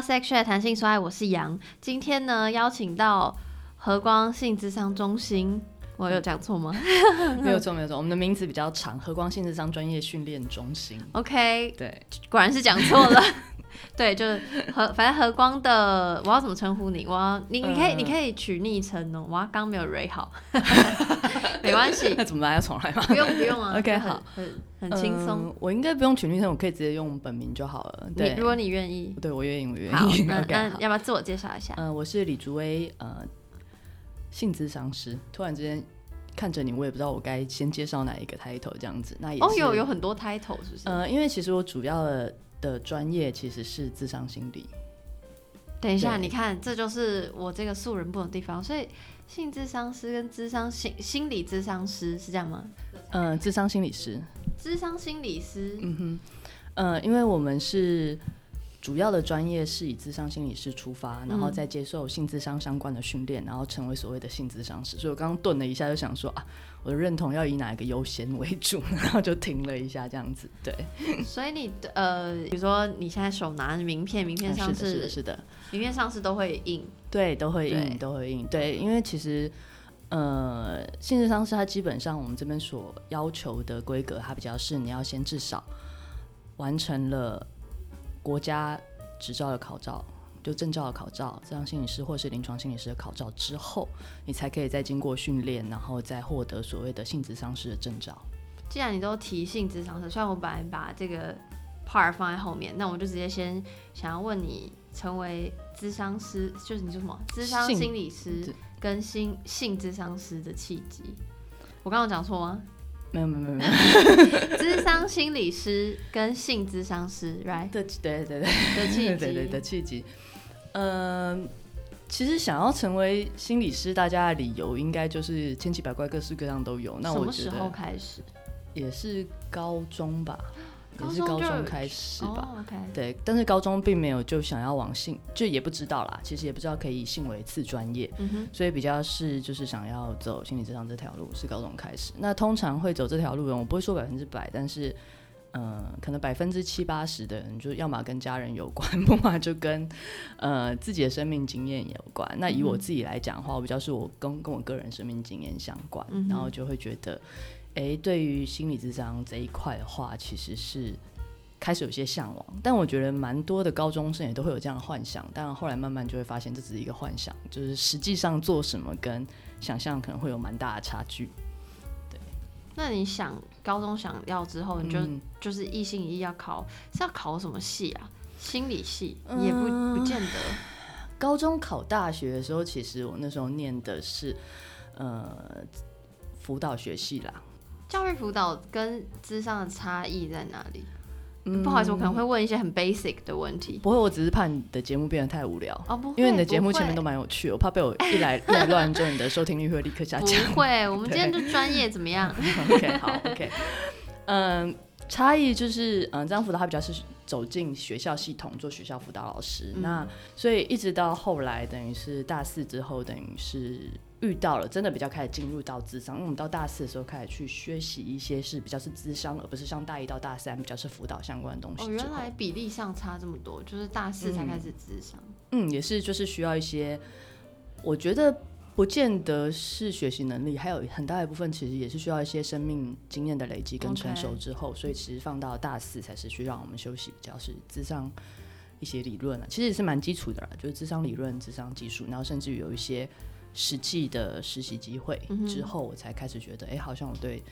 到 Sex Chat 弹性说爱，我是杨。今天呢，邀请到和光性智商中心，我有讲错吗？没有错，没有错。我们的名字比较长，和光性智商专业训练中心。OK，对，果然是讲错了。对，就是和反正和光的，我要怎么称呼你？我要你你可以、呃你可以取昵称哦。我要刚没有 r 好，没关系，那怎么办？要重来吗？不用不用啊。OK，好，很很轻松。嗯我应该不用取昵称，我可以直接用本名就好了。对，如果你愿意，对我愿意，我愿好，意。那要不要自我介绍一下？嗯、我是李竹威，呃，性咨商师。突然之间看着你，我也不知道我该先介绍哪一个 title 这样子。那也哦，是有有很多 title 是不是？呃，因为其实我主要的的专业其实是智商心理。等一下，你看，这就是我这个素人不懂的地方。所以，性智商师跟智商心心理智商师是这样吗？嗯、智商心理师。智商心理师，嗯哼，呃，因为我们是主要的专业是以智商心理师出发，然后再接受性智商相关的训练，然后成为所谓的性智商师。所以我刚刚顿了一下，就想说啊，我的认同要以哪一个优先为主，然后就停了一下，这样子。对，所以你的呃，比如说你现在手拿着名片，名片上是的，是的，是的，名片上是都会印，对，都会印，都会印。对，因为其实。呃，性智商是它基本上我们这边所要求的规格，它比较是你要先至少完成了国家执照的考照，就证照的考照，这样心理师或是临床心理师的考照之后，你才可以再经过训练，然后再获得所谓的性智商师的证照。既然你都提性智商师，虽然我本来把这个 part 放在后面，那我就直接先想要问你，成为智商师，就是你说什么智商心理师智跟性性智商师的契机？我刚刚讲错吗？没有没有没有没有 智商心理师跟性智商师，right 的，对对对。的契机，对对对的契机。嗯、其实想要成为心理师，大家的理由应该就是千奇百怪，各式各样都有。那什么时候开始？也是高中吧，也是高中开始吧。对，但是高中并没有就想要往性，就也不知道啦。其实也不知道可以以性为次专业，嗯，所以比较是就是想要走心理智商这条路，是高中开始。那通常会走这条路的人，我不会说百分之百，但是。嗯，可能百分之七八十的人，就要么跟家人有关，不嘛就跟呃自己的生命经验有关。那以我自己来讲的话，我比较是我跟跟我个人生命经验相关，嗯然后就会觉得，哎、对于心理智商这一块的话，其实是开始有些向往。但我觉得蛮多的高中生也都会有这样的幻想，当然后来慢慢就会发现这只是一个幻想，就是实际上做什么跟想象可能会有蛮大的差距。对那你想高中想要之后，你就、嗯就是一心一意要考，是要考什么系啊？心理系、也不嗯不见得。高中考大学的时候，其实我那时候念的是呃辅导学系啦。教育辅导跟智商的差异在哪里？嗯不好意思，我可能会问一些很 basic 的问题。不会，我只是怕你的节目变得太无聊。哦，不会，因为你的节目前面都蛮有趣的，我怕被我一来一来乱之后，你的收听率会立刻下降。不会，我们今天就专业怎么样？OK，好，OK，嗯，差异就是，嗯，这样辅导它比较是走进学校系统做学校辅导老师，嗯那所以一直到后来，等于是大四之后，等于是遇到了真的比较开始进入到智商，因为我们到大四的时候开始去学习一些是比较是智商，而不是像大一到大三比较是辅导相关的东西哦，原来比例上差这么多，就是大四才开始智商。嗯，也是，就是需要一些，我觉得不见得是学习能力，还有很大一部分其实也是需要一些生命经验的累积跟成熟之后所以其实放到大四才是去让我们休息，比较是智商一些理论啊，其实也是蛮基础的啦，就是智商理论、智商技术，然后甚至于有一些实际的实习机会嗯之后，我才开始觉得，哎、好像我对。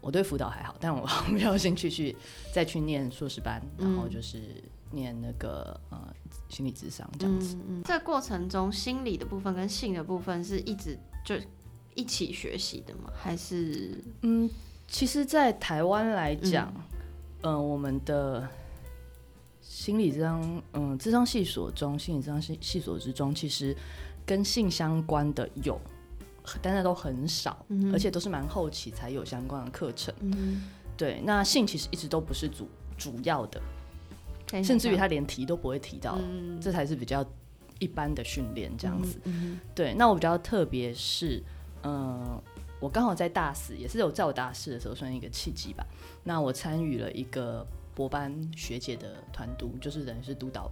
我对辅导还好，但我 比较有兴趣去再去念硕士班，然后嗯就是念那个呃心理智商这样子。嗯嗯，这个过程中，心理的部分跟性的部分是一直就一起学习的吗？还是嗯，其实，在台湾来讲，嗯、我们的心理智商，嗯，智商系所中，心理智商系系所之中，其实跟性相关的有，但是都很少，嗯而且都是蛮后期才有相关的课程。嗯，对，那性其实一直都不是主主要的，甚至于他连提都不会提到，嗯这才是比较一般的训练这样子。，嗯对，那我比较特别是，嗯、我刚好在大四，也是有在我大四的时候算一个契机吧。那我参与了一个博班学姐的团督，就是等于是督导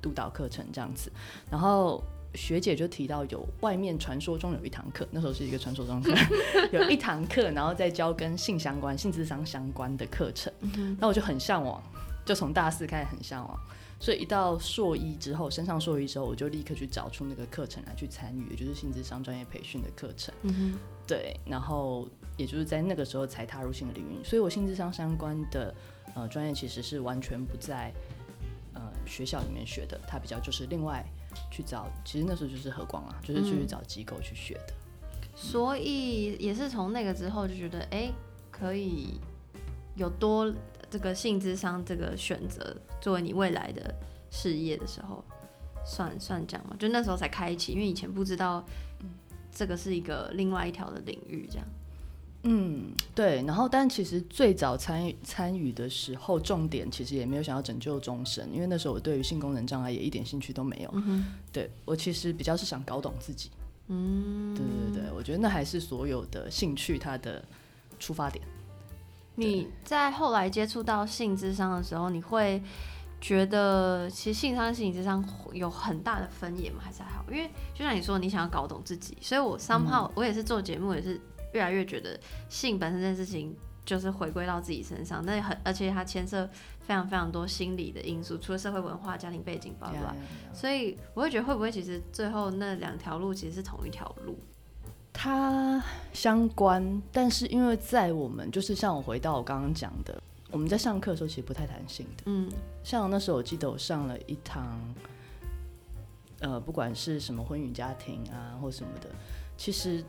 督导课程这样子。然后学姐就提到有外面传说中有一堂课，那时候是一个传说中课 有一堂课，然后再教跟性相关、性智商相关的课程。那我就很向往，就从大四开始很向往。所以一到硕一之后，升上硕一之后，我就立刻去找出那个课程来去参与，也就是性智商专业培训的课程。嗯对，然后也就是在那个时候才踏入新的领域，所以我性智商相关的呃专业其实是完全不在呃学校里面学的，它比较就是另外去找，其实那时候就是和光啊，就是去嗯找机构去学的。所以也是从那个之后就觉得，哎、可以有多这个性智商这个选择作为你未来的事业的时候，算算这样嘛？就那时候才开启，因为以前不知道这个是一个另外一条的领域，这样。嗯，对。然后，但其实最早参与参与的时候，重点其实也没有想要拯救终身，因为那时候我对于性功能障碍也一点兴趣都没有。对我其实比较是想搞懂自己。嗯，对对对，我觉得那还是所有的兴趣它的出发点。你在后来接触到性智商的时候，你会觉得其实性商跟心理智商有很大的分野吗？还是还好？因为就像你说，你想要搞懂自己，所以我 somehow、我也是做节目，也是越来越觉得性本身这件事情就是回归到自己身上，那很而且它牵涉非常非常多心理的因素，除了社会文化、家庭背景，巴拉巴拉。所以我会觉得会不会其实最后那两条路其实是同一条路？它相关，但是因为在我们就是像我回到我刚刚讲的，我们在上课的时候其实不太谈性的。嗯像那时候我记得我上了一堂，呃，不管是什么婚姻家庭啊或什么的，其实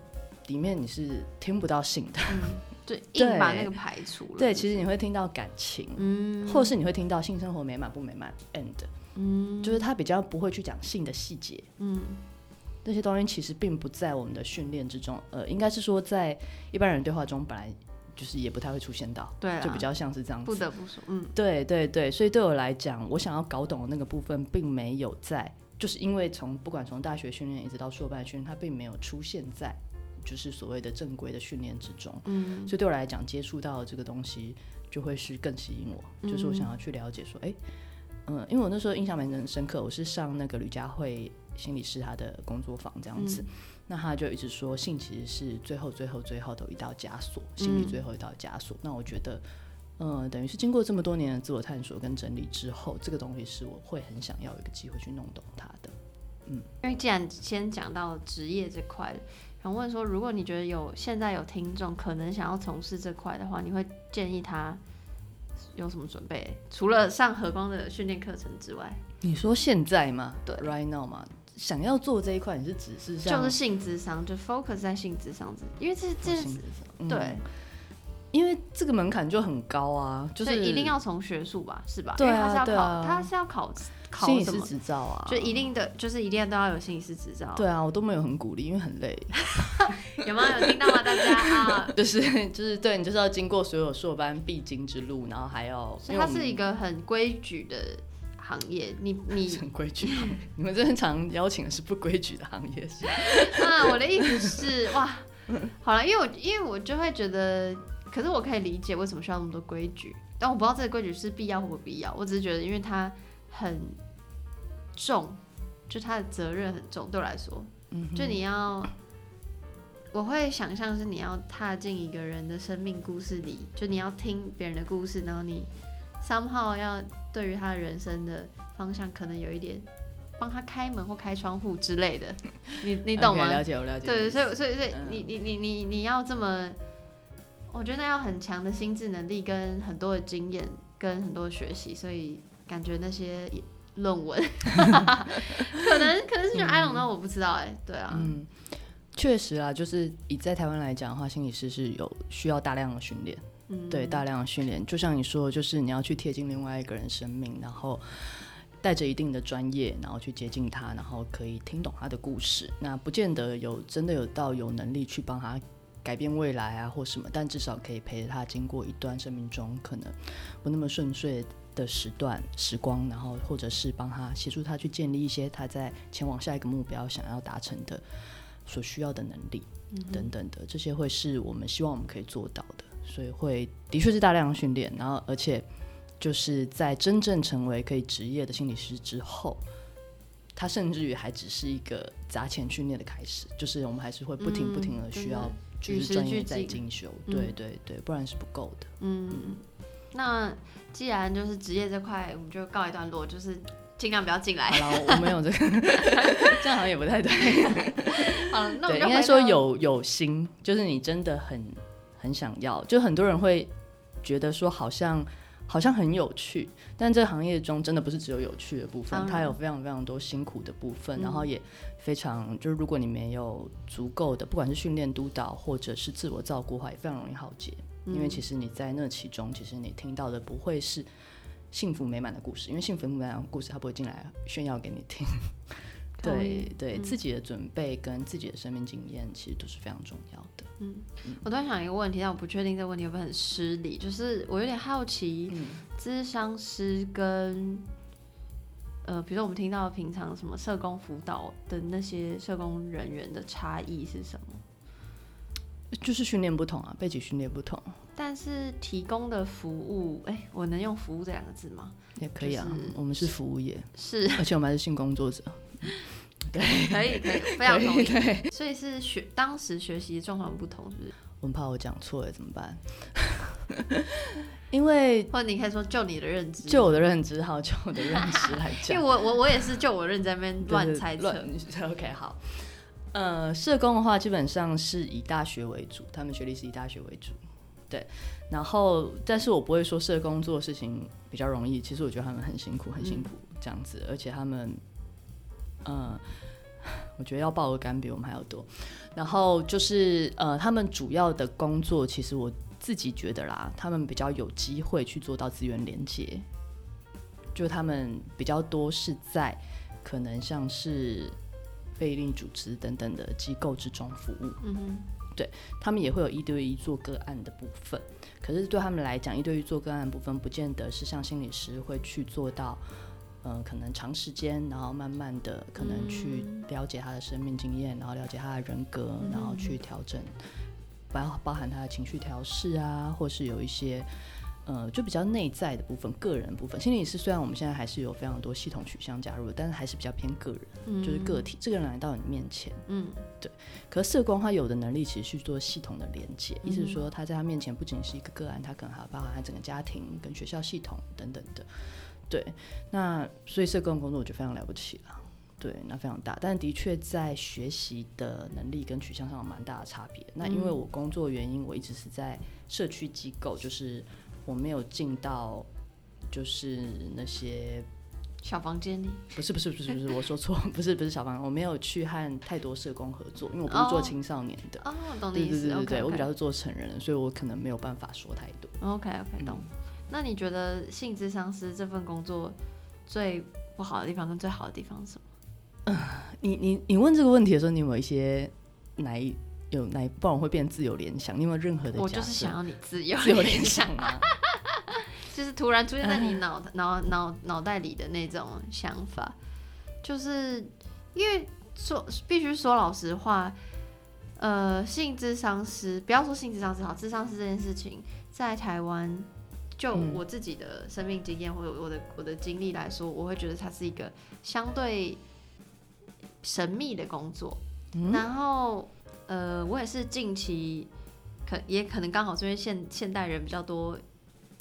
里面你是听不到性的。嗯，就硬把那个排除了。对，其实你会听到感情，嗯或是你会听到性生活美满不美满，and 嗯就是他比较不会去讲性的细节。嗯这些东西其实并不在我们的训练之中，呃，应该是说在一般人对话中本来就是也不太会出现到，对啦就比较像是这样子不子。得不说，嗯对对对，所以对我来讲，我想要搞懂的那个部分，并没有在，就是因为从不管从大学训练一直到硕班训练，它并没有出现在就是所谓的正规的训练之中。嗯所以对我来讲，接触到的这个东西就会是更吸引我，就是我想要去了解说，哎、嗯，因为我那时候印象蛮深刻，我是上那个吕佳慧心理师他的工作坊这样子，那他就一直说性其实是最后最后最后的一道枷锁，心理最后一道枷锁。那我觉得，嗯，等于是经过这么多年的自我探索跟整理之后，这个东西是我会很想要有一个机会去弄懂它的。嗯因为既然先讲到职业这块，想问说，如果你觉得有现在有听众可能想要从事这块的话，你会建议他有什么准备？除了上和光的训练课程之外，你说现在吗？对，right now 吗？想要做这一块，你是只是像就是性智商，就 focus 在性智商这，因为这这是嗯对，因为这个门槛就很高啊，就是所以一定要从学术吧，是吧？对啊他是要考，对啊他是要考考什么？执照啊，就一定的，就是一定都要有心理师执照。对啊，我都没有很鼓励，因为很累，有吗？有听到吗？大家啊，就是就是对你就是要经过所有硕班必经之路，然后还要，所以它是一个很规矩的行业。你你 很规矩，你们真的常邀请的是不规矩的行业是吧？啊，我的意思是，哇，好了，因为我因为我就会觉得，可是我可以理解为什么需要那么多规矩，但我不知道这个规矩是必要或不必要。我只是觉得，因为它很重，就它的责任很重，对我来说，就你要，我会想象是你要踏进一个人的生命故事里，就你要听别人的故事，然后你 somehow 要对于他的人生的方向可能有一点。帮他开门或开窗户之类的，你你懂吗了解，我了解。对，所以所以所以嗯你你你你你要这么，我觉得要很强的心智能力跟很多的经验跟很多的学习，所以感觉那些论文 可能可能是觉得 I don't know，我不知道哎、对啊，嗯，确实啊，就是以在台湾来讲的话，心理师是有需要大量的训练。对，大量的训练，就像你说，就是你要去贴近另外一个人生命，然后带着一定的专业，然后去接近他，然后可以听懂他的故事。那不见得有真的有到有能力去帮他改变未来啊或什么，但至少可以陪着他经过一段生命中可能不那么顺遂的时段时光，然后或者是帮他协助他去建立一些他在前往下一个目标想要达成的所需要的能力。等等的，这些会是我们希望我们可以做到的，所以会的确是大量训练，然后而且就是在真正成为可以职业的心理师之后，他甚至于还只是一个砸钱训练的开始，就是我们还是会不停不停的嗯需要就是专业在进修，嗯对对对，不然是不够的。嗯，那既然就是职业这块，我们就告一段落，就是尽量不要进来。好了，我没有这个，这样好像也不太对。好了，那我，们应该说有有心，就是你真的很很想要，就很多人会觉得说好像好像很有趣，但这个行业中真的不是只有有趣的部分它有非常非常多辛苦的部分，嗯然后也非常就是如果你没有足够的，不管是训练督导或者是自我照顾的话，也非常容易耗竭，因为嗯其实你在那其中，其实你听到的不会是。幸福美满的故事，因为幸福美满的故事，他不会进来炫耀给你听。对对，嗯自己的准备跟自己的生命经验，其实都是非常重要的。嗯我突然想一个问题，但我不确定这个问题会不会很失礼，就是我有点好奇，嗯咨商师跟呃，比如说我们听到平常什么社工辅导的那些社工人员的差异是什么？就是训练不同啊，背景训练不同但是提供的服务，哎、我能用“服务”这两个字吗？也可以啊。就是我们是服务业，是，而且我们还是性工作者。可以，可以，非常同意。对，所以是学当时学习的状况不同，是不是？我很怕我讲错了怎么办？因为或者你可以说就你的认知，就我的认知，好，就我的认知来讲 因为讲，我我我也是就我认知在那边乱就是猜测乱。OK，好。呃，社工的话，基本上是以大学为主，他们学历是以大学为主，对。然后，但是我不会说社工做事情比较容易，其实我觉得他们很辛苦，很辛苦这样子，而且他们，呃，我觉得要报的干比我们还要多。然后就是呃，他们主要的工作，其实我自己觉得啦，他们比较有机会去做到资源连接，就他们比较多是在可能像是非营利组织等等的机构之中服务，嗯哼，他们也会有一对一做个案的部分。可是对他们来讲，一对一做个案的部分，不见得是像心理师会去做到，呃，可能长时间，然后慢慢的可能去了解他的生命经验，然后了解他的人格，然后去调整，包包含他的情绪调试啊，或是有一些。呃，就比较内在的部分，个人部分。心理师虽然我们现在还是有非常多系统取向加入，但是还是比较偏个人，嗯就是个体。这个人来到你面前，嗯对可是社工他有的能力其实去做系统的连接，意思是嗯说他在他面前不仅是一个个案，他可能还有包含他整个家庭跟学校系统等等的。对，那所以社工工作我觉得非常了不起了。对，那非常大，但的确在学习的能力跟取向上有蛮大的差别。那因为嗯我工作原因，我一直是在社区机构，就是我没有进到就是那些小房间里，不是不是不是不是，我说错，不是不是小房，我没有去和太多社工合作，因为我不是做哦青少年的。哦，懂你对意思。对对对我比较是做成人，所以我可能没有办法说太多。OK OK 懂。那你觉得性智商师这份工作最不好的地方跟最好的地方是什么？你你你问这个问题的时候，你有没有一些哪一有哪一，不然会变自由联想？你有没有任何的我就是想要你自由自由联联想啊？就是突然出现在你 脑脑脑脑袋里的那种想法，就是因为说必须说老实话，呃，性智商师不要说性智商师好，智商师这件事情在台湾，就嗯我自己的生命经验或者我的我的经历来说，我会觉得它是一个相对神秘的工作。嗯然后呃，我也是近期可也可能刚好是因为现现代人比较多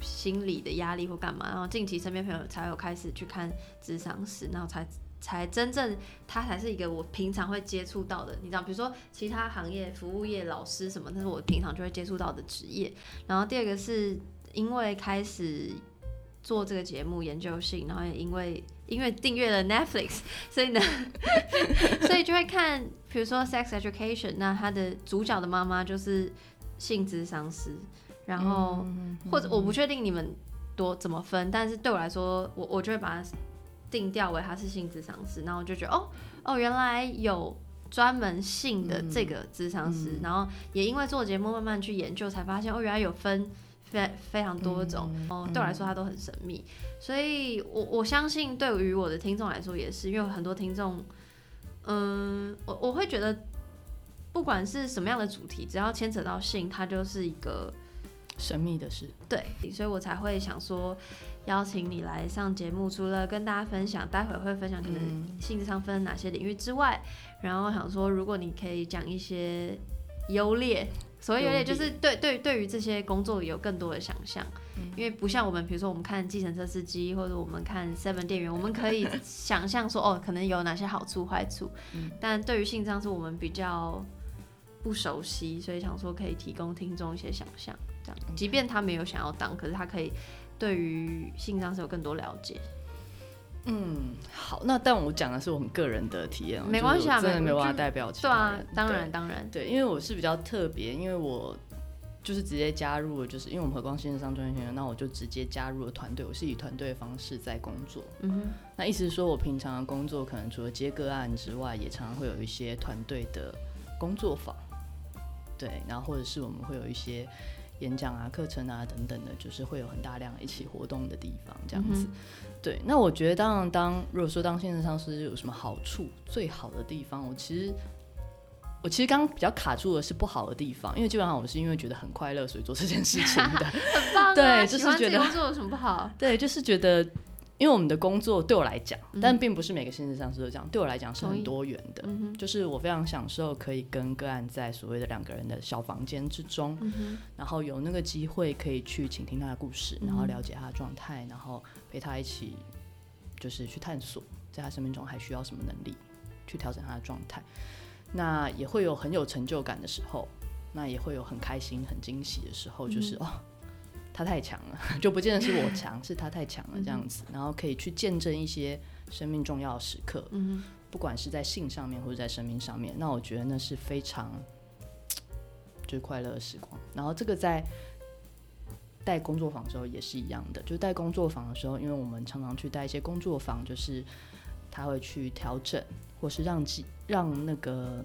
心理的压力或干嘛，然后近期身边朋友才有开始去看智商师，然后才才真正他才是一个我平常会接触到的，你知道，比如说其他行业、服务业、老师什么，那是我平常就会接触到的职业。然后第二个是因为开始做这个节目研究性，然后也因为因为订阅了 Netflix，所以呢，所以就会看，比如说《Sex Education》，那他的主角的妈妈就是性智商师，然后、或者我不确定你们多怎么分，但是对我来说，我我就会把它定调为他是性智商师，然后我就觉得哦哦，原来有。专门性的这个智商师，然后也因为做节目慢慢去研究，才发现哦，原来有分非非常多种、哦，对我来说它都很神秘，所以我我相信对于我的听众来说也是，因为有很多听众，嗯，我我会觉得不管是什么样的主题，只要牵扯到性，它就是一个神秘的事。对，所以我才会想说邀请你来上节目，除了跟大家分享，待会会分享可能性质上分哪些领域之外，然后想说如果你可以讲一些优劣。所谓有点就是对对对于这些工作有更多的想象，因为不像我们，比如说我们看计程车司机或者我们看 Seven 店员，我们可以 想象说哦，可能有哪些好处坏处，但对于性上是我们比较不熟悉，所以想说可以提供听众一些想象，这样，即便他没有想要当，可是他可以对于性上是有更多了解。嗯，好，那但我讲的是我们个人的体验，没关系啊，真的没有办法代表其他人。对啊，当然当然，对，因为我是比较特别，因为我就是直接加入了，就是因为我们和光线上专业学院，那我就直接加入了团队，我是以团队的方式在工作。嗯哼，那意思是说我平常的工作可能除了接个案之外，也常常会有一些团队的工作坊，对，然后或者是我们会有一些。演讲啊、课程啊等等的，就是会有很大量一起活动的地方，这样子。对，那我觉得当然，当如果说当线上师有什么好处，最好的地方，我其实我其实刚刚比较卡住的是不好的地方，因为基本上我是因为觉得很快乐，所以做这件事情的。很棒，对，就是觉得工作有什么不好？对，就是觉得。因为我们的工作对我来讲，但并不是每个心理上是都这样。对我来讲是很多元的，就是我非常享受可以跟个案在所谓的两个人的小房间之中，然后有那个机会可以去倾听他的故事，然后了解他的状态，然后陪他一起就是去探索，在他生命中还需要什么能力去调整他的状态。那也会有很有成就感的时候，那也会有很开心、很惊喜的时候，就是哦。他太强了，就不见得是我强，是他太强了这样子，然后可以去见证一些生命重要的时刻，嗯，不管是在性上面或者在生命上面，那我觉得那是非常 就是快乐的时光。然后这个在带工作坊的时候也是一样的，就带工作坊的时候，因为我们常常去带一些工作坊，就是他会去调整，或是让让让那个。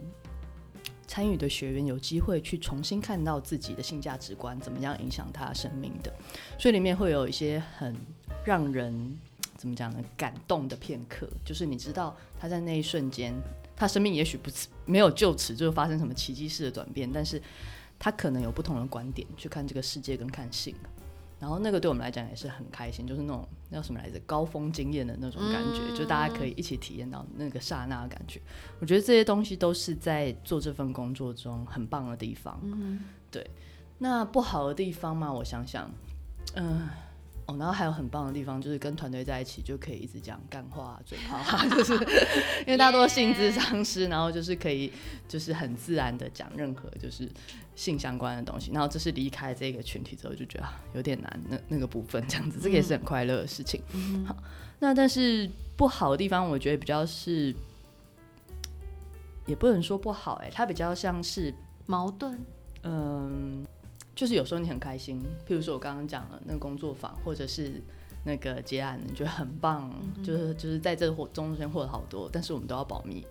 参与的学员有机会去重新看到自己的性价值观怎么样影响他生命的，所以里面会有一些很让人怎么讲呢感动的片刻，就是你知道他在那一瞬间，他生命也许不没有就此就发生什么奇迹式的转变，但是他可能有不同的观点去看这个世界跟看性。然后那个对我们来讲也是很开心，就是那种叫什么来着，高峰经验的那种感觉，就大家可以一起体验到那个刹那的感觉。我觉得这些东西都是在做这份工作中很棒的地方。对，那不好的地方嘛，我想想，嗯。哦，然后还有很棒的地方，就是跟团队在一起就可以一直讲干话、嘴炮，就是因为大多性质丧失，然后就是可以就是很自然的讲任何就是性相关的东西。然后这是离开这个群体之后就觉得有点难，那那个部分这样子，这个也是很快乐的事情。好，那但是不好的地方，我觉得比较是，也不能说不好，哎，它比较像是矛盾，嗯。就是有时候你很开心，譬如说我刚刚讲了那个工作坊，或者是那个结案，你觉得很棒，就是就是在这个中间获得好多，但是我们都要保密。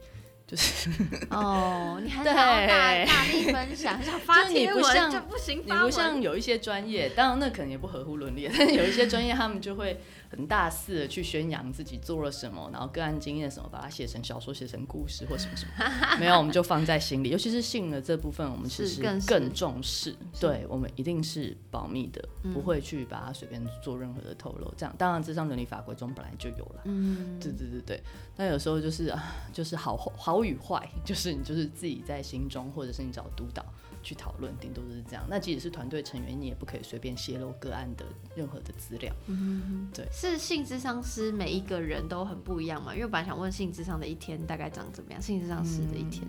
就是 哦，你还想大大力分享，想发贴文就不行，你不像有一些专业，当然那可能也不合乎伦理，但是有一些专业他们就会。很大肆的去宣扬自己做了什么，然后个案经验什么，把它写成小说、写成故事或什么什么，没有我们就放在心里。尤其是性的这部分，我们其实更重视。对我们一定是保密的，不会去把它随便做任何的透露。这样，当然，这上伦理法规中本来就有了。嗯，对对对对。但有时候就是啊，就是好好与坏，就是你就是自己在心中，或者是你找督导。去讨论，顶多就是这样。那即使是团队成员，你也不可以随便泄露个案的任何的资料。嗯，对。是性智商师每一个人都很不一样嘛？因为我本来想问性智商的一天大概长怎么样？性智商师的一天，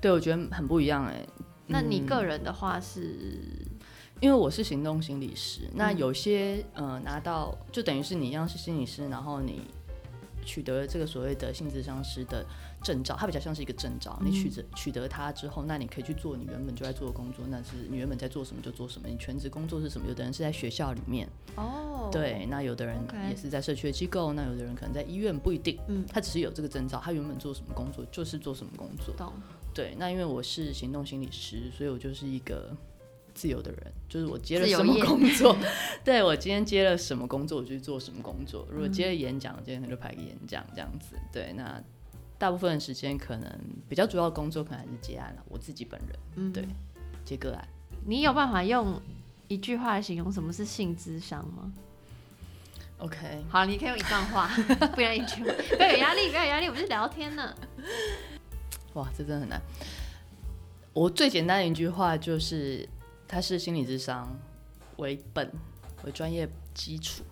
对我觉得很不一样哎。那你个人的话是，因为我是行动心理师，那有些呃拿到就等于是你一样是心理师，然后你取得了这个所谓的性智商师的。证照，它比较像是一个证照。你取得取得它之后，那你可以去做你原本就在做的工作。那是你原本在做什么就做什么。你全职工作是什么？有的人是在学校里面哦，对。那有的人也是在社区的机构。那有的人可能在医院，不一定。嗯，他只是有这个证照，他原本做什么工作就是做什么工作。对。那因为我是行动心理师，所以我就是一个自由的人，就是我接了什么工作，对我今天接了什么工作，我就去做什么工作。如果接了演讲，今天就排个演讲这样子。对，那。大部分的时间可能比较主要的工作可能还是接案了，我自己本人，嗯对，接个案。你有办法用一句话来形容什么是性智商吗？OK，好，你可以用一段话，不要一句话，不要有压力，不要有压力，我们是聊天呢。哇，这真的很难。我最简单的一句话就是，它是心理智商为本为专业基础，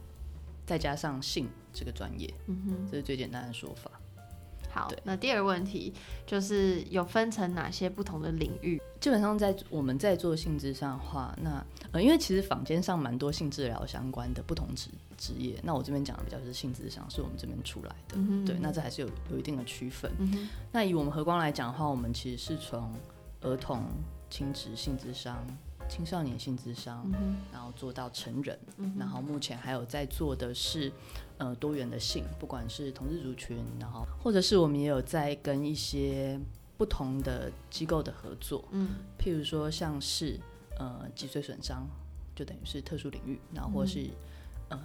再加上性这个专业，嗯哼。这是最简单的说法。好，那第二个问题就是有分成哪些不同的领域？基本上在我们在做性质上的话，那呃，因为其实坊间上蛮多性治疗相关的不同职职业，那我这边讲的比较是性质上，是我们这边出来的。嗯对，那这还是有有一定的区分。嗯，那以我们和光来讲的话，我们其实是从儿童、亲职性智商、青少年性智商，嗯，然后做到成人，嗯然后目前还有在做的是呃多元的性，不管是同志族群，然后或者是我们也有在跟一些不同的机构的合作，嗯譬如说像是呃脊髓损伤，就等于是特殊领域，然后或是、呃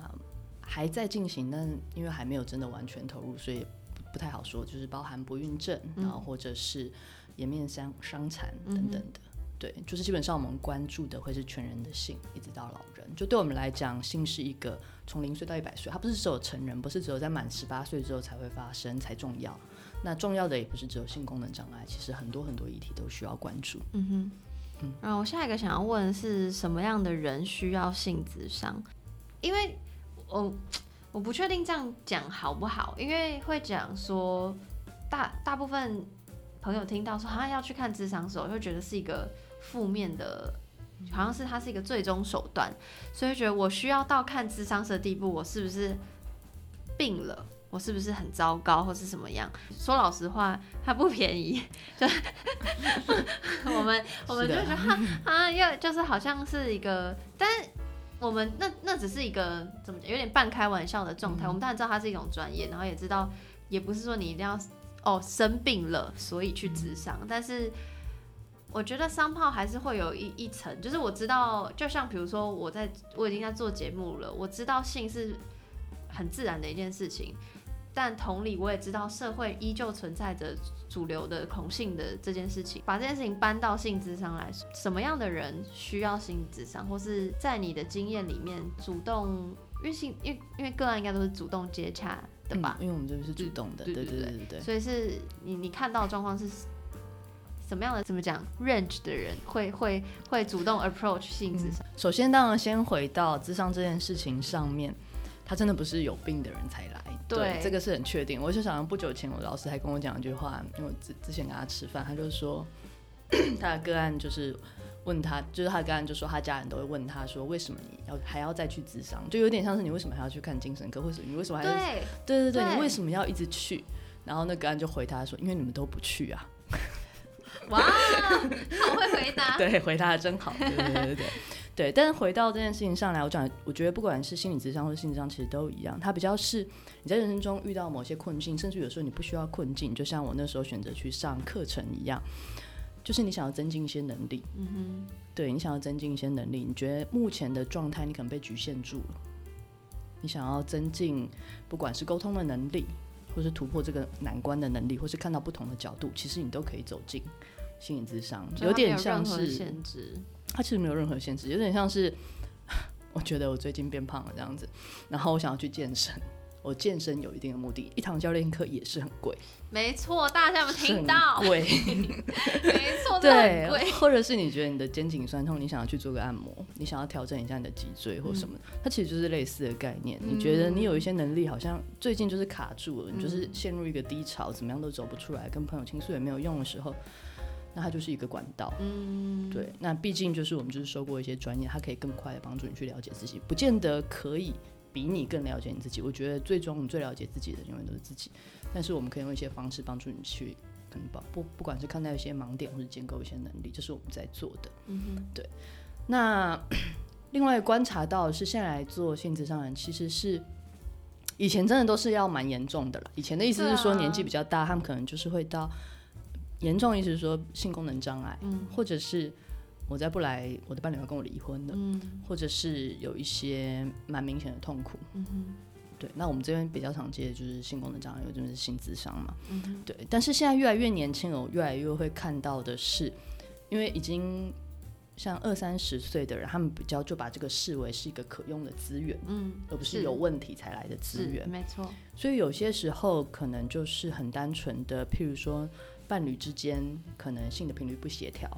还在进行，但因为还没有真的完全投入，所以不不太好说，就是包含不孕症，然后或者是颜面伤伤残等等的。对，就是基本上我们关注的会是全人的性，一直到老人。就对我们来讲，性是一个从零岁到一百岁，它不是只有成人，不是只有在满十八岁之后才会发生才重要。那重要的也不是只有性功能障碍，其实很多很多议题都需要关注。嗯哼。嗯然后我下一个想要问的是什么样的人需要性智商？因为我我不确定这样讲好不好，因为会讲说大大部分朋友听到说他要去看智商的时候，会觉得是一个负面的，好像是它是一个最终手段，所以觉得我需要到看智商的地步，我是不是病了？我是不是很糟糕，或是什么样？说老实话，它不便宜，就 我们我们就觉得哈啊，要就是好像是一个，但是我们那那只是一个怎么讲，有点半开玩笑的状态。我们当然知道它是一种专业，然后也知道，也不是说你一定要哦生病了所以去智商，但是。我觉得商炮还是会有一一层，就是我知道，就像比如说我在我已经在做节目了，我知道性是很自然的一件事情，但同理我也知道社会依旧存在着主流的恐性的这件事情，把这件事情搬到性智商来说，什么样的人需要性智商，或是在你的经验里面主动，因为性因为因为个案应该都是主动接洽的吧，嗯因为我们这边是主动的，对对对对对对。所以是你你看到的状况是什么样的？怎么讲？range 的人会会会主动 approach 性智商？首先，当然先回到智商这件事情上面，他真的不是有病的人才来，对这个是很确定。我就想，不久前我老师还跟我讲一句话，因为我之之前跟他吃饭，他就说 他的个案就是问他，就是他的个案就说他家人都会问他说，为什么你要还要再去智商？就有点像是你为什么还要去看精神科，或者你为什么还要对，对对对，对你为什么要一直去？然后那个案就回答说，因为你们都不去啊。哇，好会回答。对，回答的真好，对对对对对对。但是回到这件事情上来，我讲，我觉得不管是心理智商或者性智商，其实都一样。它比较是你在人生中遇到某些困境，甚至有时候你不需要困境，就像我那时候选择去上课程一样，就是你想要增进一些能力，嗯哼，对你想要增进一些能力，你觉得目前的状态你可能被局限住了，你想要增进不管是沟通的能力，或是突破这个难关的能力，或是看到不同的角度，其实你都可以走进心理智商，有点像是限制。它其实没有任何限制，有点像是 我觉得我最近变胖了这样子，然后我想要去健身。我健身有一定的目的，一堂教练课也是很贵，没错，大家有没有听到？贵，没错，对，贵。或者是你觉得你的肩颈酸痛，你想要去做个按摩，你想要调整一下你的脊椎或什么，它其实就是类似的概念。你觉得你有一些能力好像最近就是卡住了，你就是陷入一个低潮，怎么样都走不出来，跟朋友倾诉也没有用的时候，那它就是一个管道。嗯，对，那毕竟就是我们就是收过一些专业，它可以更快的帮助你去了解自己，不见得可以比你更了解你自己。我觉得最终你最了解自己的永远都是自己，但是我们可以用一些方式帮助你去可能不不管是看到一些盲点或者建构一些能力，这是我们在做的。嗯哼，对。那 另外观察到的是，现在来做性质上人其实是。以前真的都是要蛮严重的了。以前的意思是说年纪比较大，他们可能就是会到严重，意思是说性功能障碍，嗯或者是我再不来，我的伴侣要跟我离婚了，嗯或者是有一些蛮明显的痛苦。嗯对，那我们这边比较常见的就是性功能障碍，有就是性智商嘛。嗯对，但是现在越来越年轻人，我越来越会看到的是，因为已经像二三十岁的人，他们比较就把这个视为是一个可用的资源，嗯，而不是是有问题才来的资源。没错，所以有些时候可能就是很单纯的，譬如说伴侣之间可能性的频率不协调。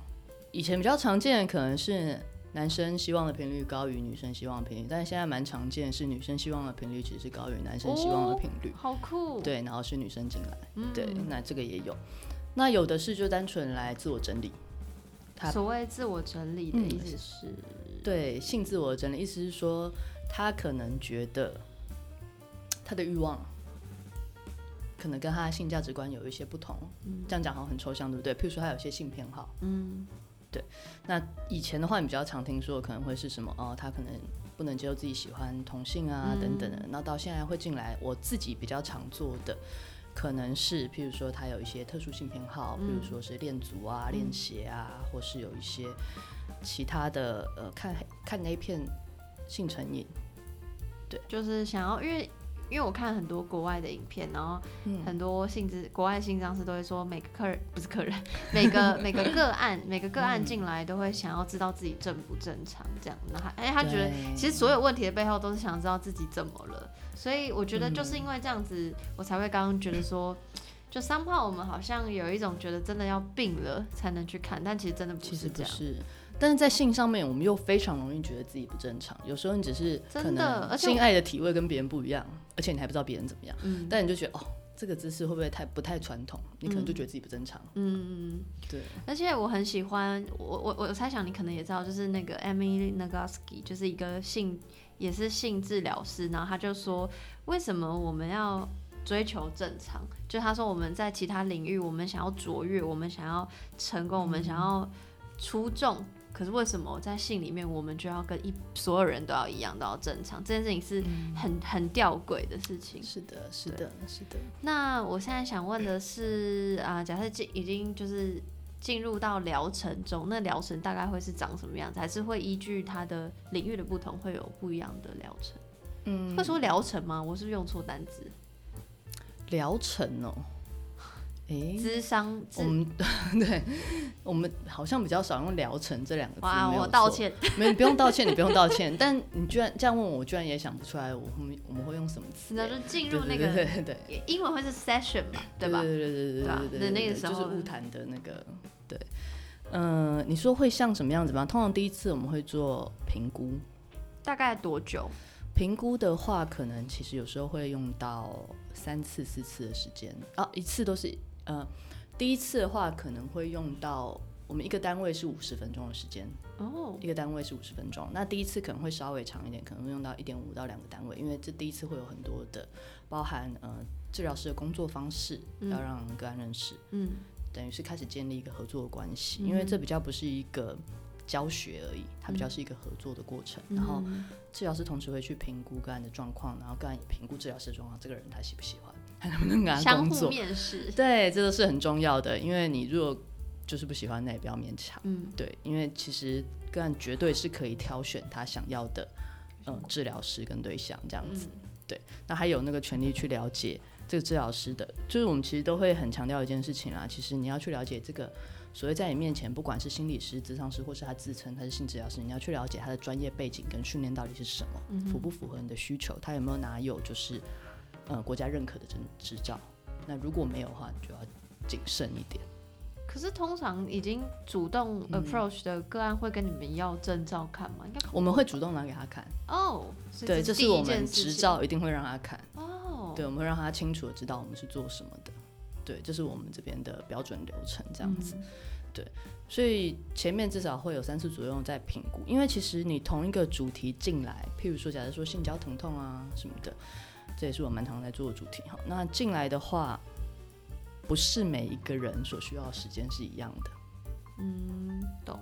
以前比较常见的可能是男生希望的频率高于女生希望的频率，但是现在蛮常见的是女生希望的频率其实是高于男生希望的频率。好酷，对，然后是女生进来，嗯对，那这个也有。那有的是就单纯来自我整理，他所谓自我整理的嗯意思是，对性自我整理，意思是说他可能觉得他的欲望可能跟他的性价值观有一些不同。这样讲好像很抽象，对不对？譬如说他有一些性偏好，嗯那以前的话，你比较常听说的可能会是什么？哦，他可能不能接受自己喜欢同性啊，嗯等等的。那到现在会进来，我自己比较常做的。可能是，譬如说他有一些特殊性偏好，比如说是恋足啊、恋鞋啊，或是有一些其他的呃，看看 A 片性成瘾，对就是想要，因为因为我看很多国外的影片，然后很多性质国外性障师都会说，每个客人不是客人，每个 每个个案每个个案进来都会想要知道自己正不正常，这样，然后哎他觉得其实所有问题的背后都是想知道自己怎么了，所以我觉得就是因为这样子，我才会刚刚觉得说。就三炮，我们好像有一种觉得真的要病了才能去看，但其实真的不是这样。不是。但是在性上面，我们又非常容易觉得自己不正常。有时候你只是可真的性爱的体位跟别人不一样，而且你还不知道别人怎么样，嗯但你就觉得哦，这个姿势会不会太不太传统？你可能就觉得自己不正常。嗯，对，而且我很喜欢，我我我猜想你可能也知道，就是那个 Emily Nagoski，就是一个性也是性治疗师，然后他就说，为什么我们要追求正常？就他说我们在其他领域，我们想要卓越，我们想要成功，我们想要出众。可是为什么在信里面，我们就要跟一所有人都要一样，都要正常？这件事情是很很吊诡的事情。是的，是的，是的。那我现在想问的是，啊、假设进已经就是进入到疗程中，那疗程大概会是长什么样子？还是会依据它的领域的不同，会有不一样的疗程？嗯，会说疗程吗？我是不是用错单词？疗程哦，诶，智商，我们 对，我们好像比较少用疗程这两个字。哇，我道歉。没，你不用道歉，你不用道歉。但你居然这样问我，我居然也想不出来，我们我们会用什么词？那就进入那个对对对。英文会是 session 嘛，对吧？对对对对对啊对对那个时候就是物谈的那个对。嗯、你说会像什么样子吗？通常第一次我们会做评估，大概多久？评估的话，可能其实有时候会用到三次、四次的时间啊，一次都是呃，第一次的话可能会用到我们一个单位是五十分钟的时间，哦，一个单位是五十分钟，那第一次可能会稍微长一点，可能会用到一点五到两个单位，因为这第一次会有很多的包含呃治疗师的工作方式，要让个案认识，嗯，等于是开始建立一个合作的关系，因为这比较不是一个教学而已，它比较是一个合作的过程。然后治疗师同时会去评估个案的状况，然后个案也评估治疗师的状况，这个人他喜不喜欢，他能不能跟他相互工作？面试。对，这都是很重要的，因为你如果就是不喜欢，那也不要勉强。嗯，对，因为其实个案绝对是可以挑选他想要的，嗯、治疗师跟对象这样子。对，那还有那个权利去了解这个治疗师的，就是我们其实都会很强调一件事情啦。其实你要去了解这个所谓在你面前，不管是心理师、咨商师，或是他自称他是性治疗师，你要去了解他的专业背景跟训练到底是什么，符不符合你的需求，他有没有哪有就是呃国家认可的证执照。那如果没有的话，就要谨慎一点。可是通常已经主动 approach 的个案会跟你们要证照看吗？应该我们会主动拿给他看，哦，对，这是我们执照一定会让他看。哦，对，我们会让他清楚的知道我们是做什么的。对，这是我们这边的标准流程，这样子。对，所以前面至少会有三次左右在评估，因为其实你同一个主题进来，譬如说，假如说性交疼痛啊什么的，这也是我蛮常在做的主题哈。那进来的话，不是每一个人所需要的时间是一样的。嗯，懂。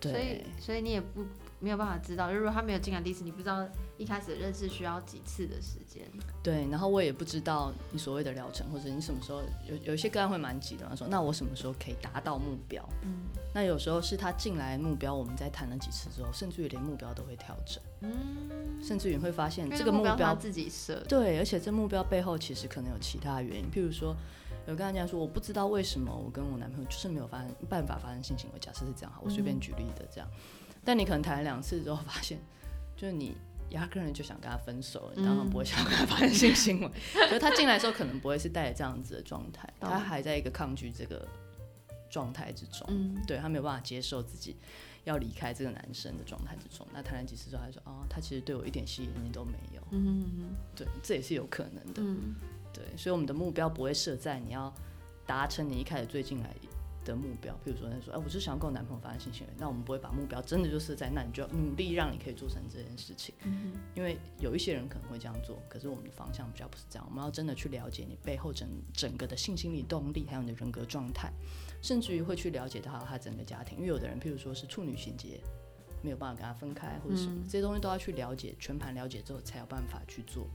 所以，所以你也不没有办法知道，如果他没有进来第一次，你不知道一开始认识需要几次的时间。对，然后我也不知道你所谓的疗程，或者你什么时候有有一些个案会蛮急的，他说那我什么时候可以达到目标？嗯那有时候是他进来目标，我们在谈了几次之后，甚至于连目标都会调整，嗯，甚至于会发现这个目标自己设。对，而且这目标背后其实可能有其他原因，譬如说有跟他讲说，我不知道为什么我跟我男朋友就是没有发生办法发生性行为。假设是这样，好，我随便举例的这样。但你可能谈了两次之后，发现就是你压根儿就想跟他分手，你当然不会想跟他发生性行为。可是他进来的时候，可能不会是带着这样子的状态，他还在一个抗拒这个状态之中，嗯对他没有办法接受自己要离开这个男生的状态之中。那谈了几次之后，他说：“哦，他其实对我一点吸引力都没有。嗯对，这也是有可能的。嗯对，所以我们的目标不会设在你要达成你一开始最近来的目标，譬如说，他说，哎，我就想要跟我男朋友发生性行为，那我们不会把目标真的就是在那，你就要努力让你可以做成这件事情。嗯因为有一些人可能会这样做，可是我们的方向比较不是这样，我们要真的去了解你背后整整个的性心理动力，还有你的人格状态，甚至于会去了解到他整个家庭。因为有的人，譬如说是处女情节，没有办法跟他分开，或者什么、这些东西都要去了解，全盘了解之后，才有办法去做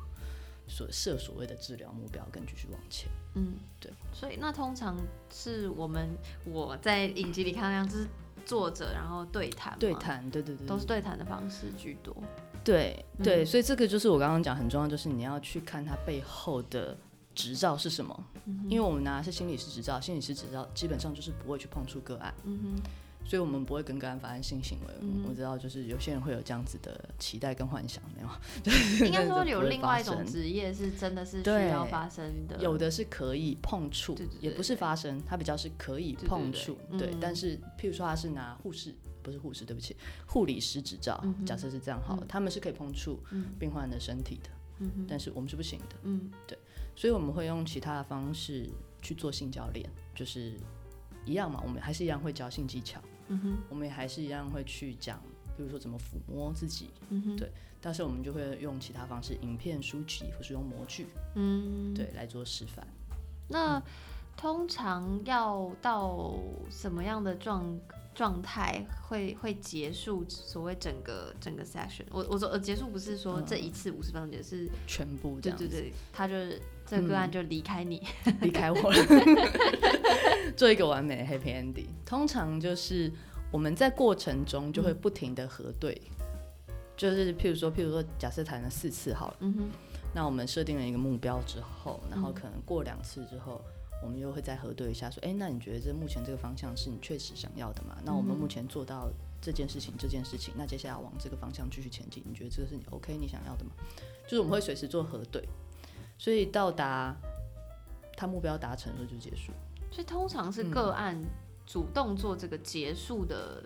所设所谓的治疗目标，跟继续往前。嗯，对。所以那通常是我们我在影集里看到样，就是坐着然后对谈，对谈，对对对，都是对谈的方式居多。对对，嗯所以这个就是我刚刚讲很重要，就是你要去看它背后的执照是什么。嗯因为我们拿的是心理师执照，心理师执照基本上就是不会去碰触个案，嗯所以我们不会跟个案发生性行为。嗯。我知道，就是有些人会有这样子的期待跟幻想，没有？哼，应该说有另外一种职业是真的是需要发生的，有的是可以碰触，也不是发生，它比较是可以碰触，对。嗯。但是，譬如说他是拿护士，不是护士，对不起，护理师执照，嗯假设是这样好他们是可以碰触嗯。病患的身体的，嗯哼。但是我们是不行的。嗯。对。所以我们会用其他的方式去做性教练，就是一样嘛，我们还是一样会教性技巧，嗯哼。我们也还是一样会去讲，比如说怎么抚摸自己，嗯哼。对。但是我们就会用其他方式，影片、书籍或是用模具，嗯，对，来做示范。那通常要到什么样的状状态会会结束所谓整个整个 session？我我说呃结束不是说这一次五十分钟结束，是全部这样子。对对对，他就是这个个案就离开你，离开我了，做一个完美的 happy ending。通常就是我们在过程中就会不停的核对，就是譬如说，譬如说，假设谈了四次好了，嗯哼那我们设定了一个目标之后，然后可能过两次之后。我们又会再核对一下，说，哎、那你觉得这目前这个方向是你确实想要的吗？那我们目前做到这件事情，这件事情，那接下来往这个方向继续前进，你觉得这个是你 OK 你想要的吗？就是我们会随时做核对，所以到达他目标达成的时候就结束。所以通常是嗯。个案主动做这个结束的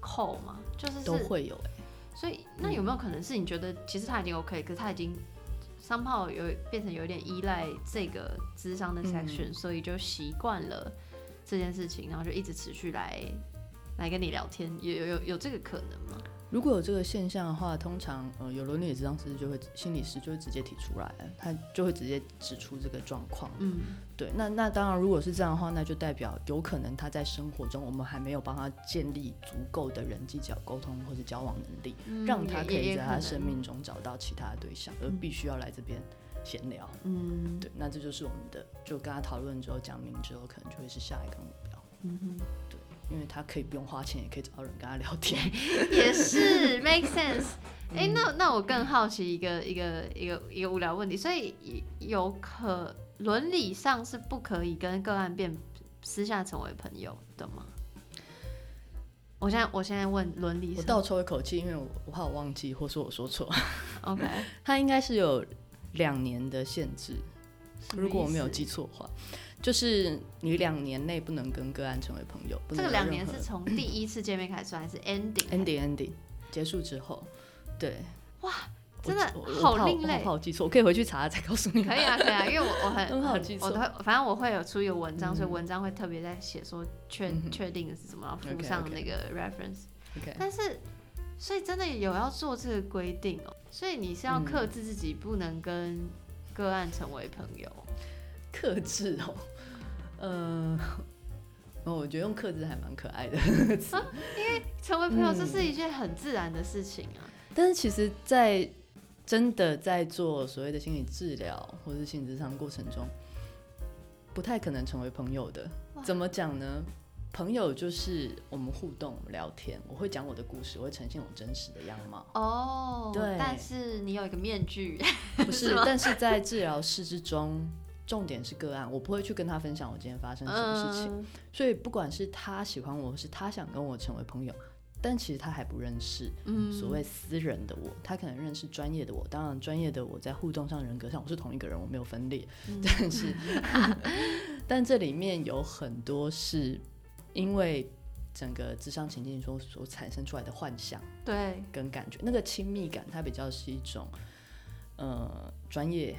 扣嘛，就是是都会有、欸，所以那有没有可能是你觉得其实他已经 OK，可是他已经 somehow 有变成有一点依赖这个智商的 section，、所以就习惯了这件事情，然后就一直持续来来跟你聊天，有有有有这个可能吗？如果有这个现象的话，通常呃有伦理咨商师就会心理师就会直接提出来，他就会直接指出这个状况。嗯对，那那当然，如果是这样的话，那就代表有可能他在生活中我们还没有帮他建立足够的人际交沟通或者交往能力，嗯让他可以在他生命中找到其他的对象，而必须要来这边闲聊。嗯对，那这就是我们的，就跟他讨论之后讲明之后，可能就会是下一个目标。嗯哼，因为他可以不用花钱，也可以找到人跟他聊天。也是 make sense。哎、嗯那那我更好奇一个一个一个一个无聊问题，所以有可伦理上是不可以跟个案变私下成为朋友的吗？我现在我现在问伦理上我倒抽一口气，因为我我怕我忘记，或说我说错。，OK，他应该是有两年的限制，如果我没有记错的话，就是你两年内不能跟个案成为朋友。不这个两年是从第一次见面开始算，还是 ending？ending ending 结束之后，对，哇，真的好另类怕我记错，我可以回去查再告诉你。可以啊，可以啊，因为我我 很很好记错我都会，反正我会有出一个文章，所以嗯文章会特别在写说确确定的是什么，然后附上那个 reference。但是，所以真的有要做这个规定哦，所以你是要嗯克制自己不能跟个案成为朋友。克制哦，呃，哦，我觉得用克制还蛮可爱的。因为成为朋友这嗯是一件很自然的事情啊。但是其实，在真的在做所谓的心理治疗或者是心理咨商过程中，不太可能成为朋友的。怎么讲呢？朋友就是我们互动、我们聊天，我会讲我的故事，我会呈现我真实的样貌。哦，对但是你有一个面具，不是，是但是在治疗室之中，重点是个案，我不会去跟他分享我今天发生什么事情。嗯所以不管是他喜欢我，或是他想跟我成为朋友，但其实他还不认识嗯所谓私人的我，他可能认识专业的我。当然，专业的我在互动上、人格上，我是同一个人，我没有分裂。嗯但是，但这里面有很多是因为整个智商情境所所产生出来的幻想对，跟感觉，那个亲密感，它比较是一种呃专业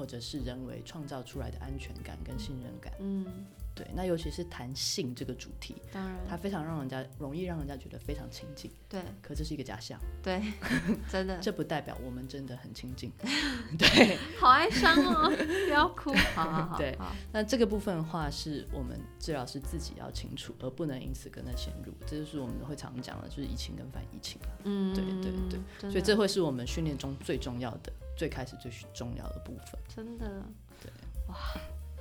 或者是人为创造出来的安全感跟信任感。嗯，对，那尤其是谈性这个主题，当然，它非常让人家容易让人家觉得非常亲近，对可这是一个假象，对，真的 这不代表我们真的很亲近。对，好哀伤哦，不要哭，好好好，对那这个部分的话，是我们治疗师自己要清楚，而不能因此跟他陷入。这就是我们会常讲的，就是移情跟反移情啊。嗯，对对对，所以这会是我们训练中最重要的、最开始最重要的部分。真的，对，哇，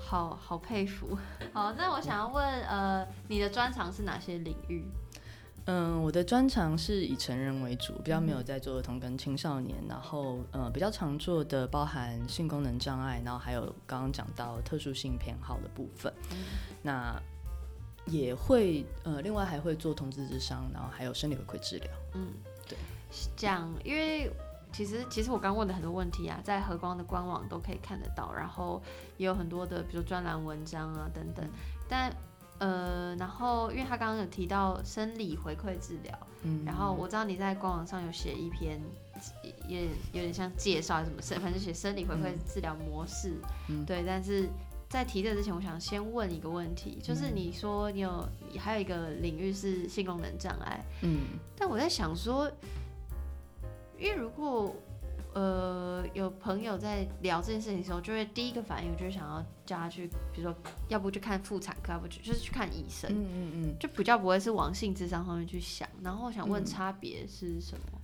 好好佩服。好，那我想要问，呃，你的专长是哪些领域？嗯，我的专长是以成人为主，比较没有在做儿童跟青少年，然后呃比较常做的包含性功能障碍，然后还有刚刚讲到特殊性偏好的部分，那也会呃另外还会做同志智商，然后还有生理回馈治疗。嗯，对，讲，因为其实其实我刚问的很多问题啊，在和光的官网都可以看得到，然后也有很多的，比如专栏文章啊等等，但。呃，然后因为他刚刚有提到生理回馈治疗，嗯。然后我知道你在官网上有写一篇，也有点像介绍还是什么生，反正写生理回馈治疗模式，嗯。对。但是在提这之前，我想先问一个问题，就是你说你有还有一个领域是性功能障碍，嗯。但我在想说，因为如果呃有朋友在聊这件事情的时候，就会第一个反应，我就是想要叫他去，比如说要不去看妇产科，要不去就是去看医生，嗯嗯嗯，就比较不会是往性智商方面去想。然后我想问嗯差别是什么？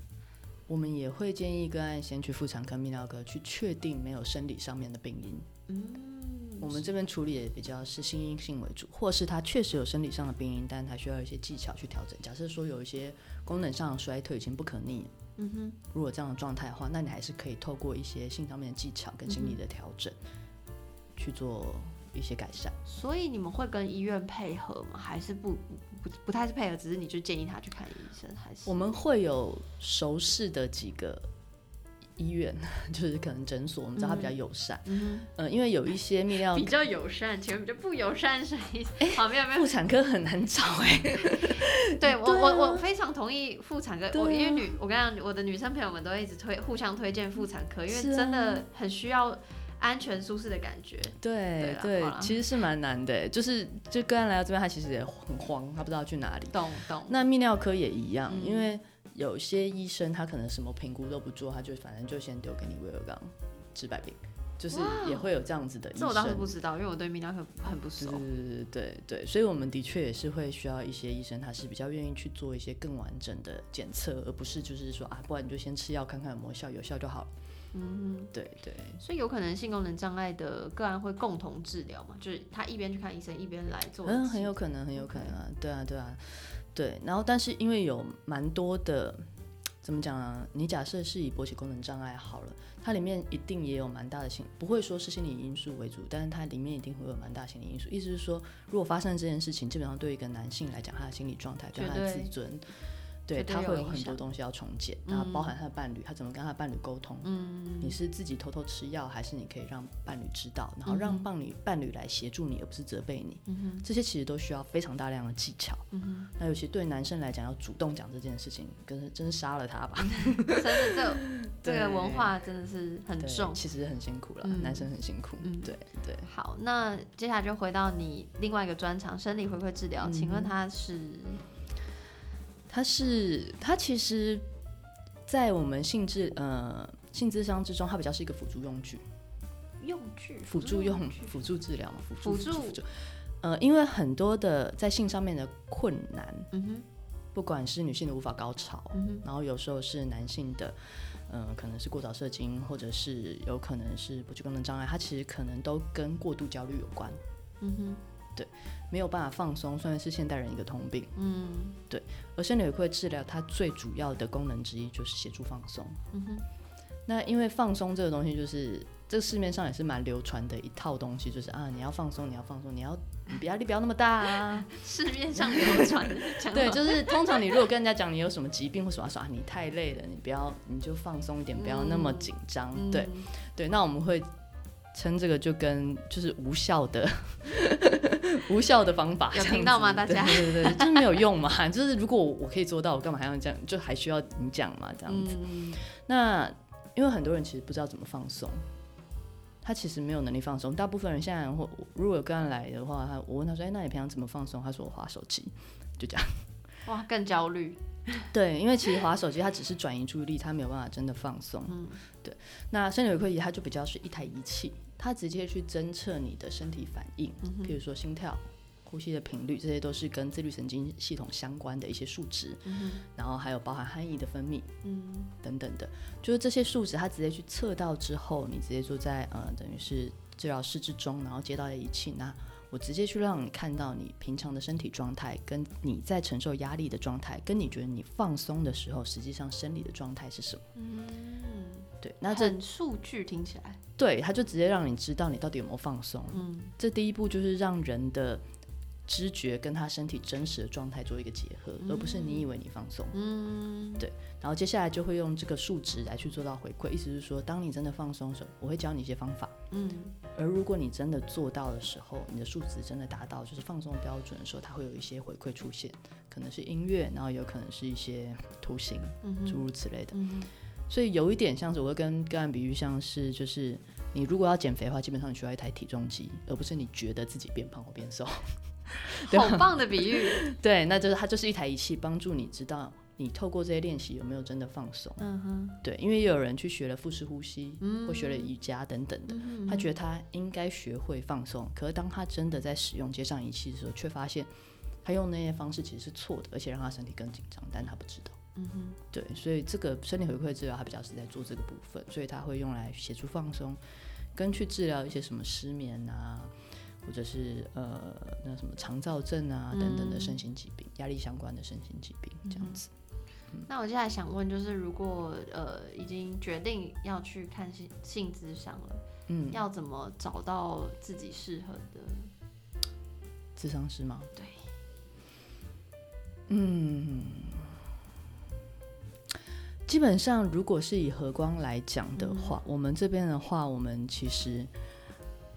我们也会建议个案先去妇产科、泌尿科去确定没有生理上面的病因。嗯，我们这边处理也比较是心因性为主，或是他确实有生理上的病因，但他需要一些技巧去调整。假设说有一些功能上的衰退已经不可逆了，嗯哼，如果这样的状态的话，那你还是可以透过一些性上面的技巧跟心理的调整，去做一些改善。所以你们会跟医院配合吗？还是不不不不太是配合，只是你就建议他去看医生，还是我们会有熟识的几个医院，就是可能诊所，我们知道它比较友善。嗯呃，因为有一些泌尿哼 比较友善，前面比较不友善是意思？好，没有没有妇产科很难找 哎、对我我我非常同意妇产科，啊我因为女我跟你讲，我的女生朋友们都一直推互相推荐妇产科，因为真的很需要安全舒适的感觉。对对其实是蛮难的欸，就是就个案来到这边，他其实也很慌，他不知道去哪里。懂懂，那泌尿科也一样，嗯因为有些医生他可能什么评估都不做，他就反正就先丢给你威尔刚治百病，就是也会有这样子的医这我倒是。不知道，因为我对泌尿科很不熟。对对对对，所以我们的确也是会需要一些医生，他是比较愿意去做一些更完整的检测，而不是就是说啊，不然你就先吃药看看有没有效，有效就好了。嗯对对，所以有可能性功能障碍的个案会共同治疗嘛？就是他一边去看医生，一边来做。嗯，很有可能，很有可能啊，对啊，对啊，对。然后，但是因为有蛮多的，怎么讲呢？你假设是以勃起功能障碍好了，它里面一定也有蛮大的心，不会说是心理因素为主，但是它里面一定会有蛮大心理因素。意思是说，如果发生这件事情，基本上对一个男性来讲，他的心理状态跟他的自尊。对他会有很多东西要重建，然后包含他的伴侣，他怎么跟他的伴侣沟通，嗯，你是自己偷偷吃药，还是你可以让伴侣知道，然后嗯让伴侣伴侣来协助你，而不是责备你？这些其实都需要非常大量的技巧。嗯那尤其对男生来讲，要主动讲这件事情，跟真是杀了他吧。真的这 这个文化真的是很对重。其实很辛苦了，嗯男生很辛苦。嗯对对。好，那接下来就回到你另外一个专长——生理回馈治疗。请问他是？它是它其实，在我们性质呃性智商之中，它比较是一个辅助用具，用具辅助用辅助治疗嘛，辅辅助助辅助。呃，因为很多的在性上面的困难，嗯哼，不管是女性的无法高潮，嗯，然后有时候是男性的，呃，可能是过早射精，或者是有可能是勃起功能障碍，它其实可能都跟过度焦虑有关，嗯哼，没有办法放松，算是现代人一个通病。嗯对而生理回馈治疗它最主要的功能之一就是协助放松。嗯哼，那因为放松这个东西，就是这市面上也是蛮流传的一套东西，就是啊，你要放松，你要放松，你要你压力不要那么大啊。市面上流传的对，就是通常你如果跟人家讲你有什么疾病或什么，说啊你太累了，你不要你就放松一点，不要那么紧张。嗯对对，那我们会称这个就跟就是无效的 无效的方法，有听到吗大家对对对，就是没有用嘛。就是如果我可以做到，我干嘛还要这样？就还需要你讲嘛，这样子。嗯那因为很多人其实不知道怎么放松，他其实没有能力放松。大部分人现在或如果有个案来的话，他我问他说：“哎、那你平常怎么放松？”他说：“我划手机。”就这样。哇，更焦虑。对，因为其实划手机它只是转移注意力，它没有办法真的放松。嗯对。那身体回馈仪它就比较是一台仪器，它直接去侦测你的身体反应，譬如说心跳、呼吸的频率，这些都是跟自律神经系统相关的一些数值。然后还有包含汗液的分泌嗯等等的，就是这些数值它直接去测到之后，你直接坐在呃等于是治疗室之中，然后接到的仪器，那我直接去让你看到你平常的身体状态，跟你在承受压力的状态，跟你觉得你放松的时候，实际上生理的状态是什么？嗯，对，那这很数据听起来，对它就直接让你知道你到底有没有放松。嗯这第一步就是让人的知觉跟他身体真实的状态做一个结合，而不是你以为你放松。嗯对然后接下来就会用这个数值来去做到回馈，意思是说，当你真的放松的时候，我会教你一些方法。嗯而如果你真的做到的时候，你的数值真的达到就是放松的标准的时候，它会有一些回馈出现，可能是音乐，然后有可能是一些图形，诸如此类的。嗯所以有一点像是我会跟个案比喻，像是就是你如果要减肥的话，基本上你需要一台体重机，而不是你觉得自己变胖或变瘦。好棒的比喻。对，那就是它就是一台仪器，帮助你知道你透过这些练习有没有真的放松。嗯哼，对，因为也有人去学了腹式呼吸，或学了瑜伽等等的，嗯他觉得他应该学会放松，可是当他真的在使用接上仪器的时候，却发现他用那些方式其实是错的，而且让他身体更紧张，但他不知道。嗯哼，对，所以这个身体回馈治疗，它比较是在做这个部分，所以它会用来协助放松，跟去治疗一些什么失眠啊，或者是呃那什么肠燥症啊等等的身心疾病，压力相关的身心疾病这样子。那我接下来想问，就是如果呃已经决定要去看性性咨商了，嗯，要怎么找到自己适合的？智商师吗？对，嗯，基本上如果是以和光来讲的话，我们这边的话，我们其实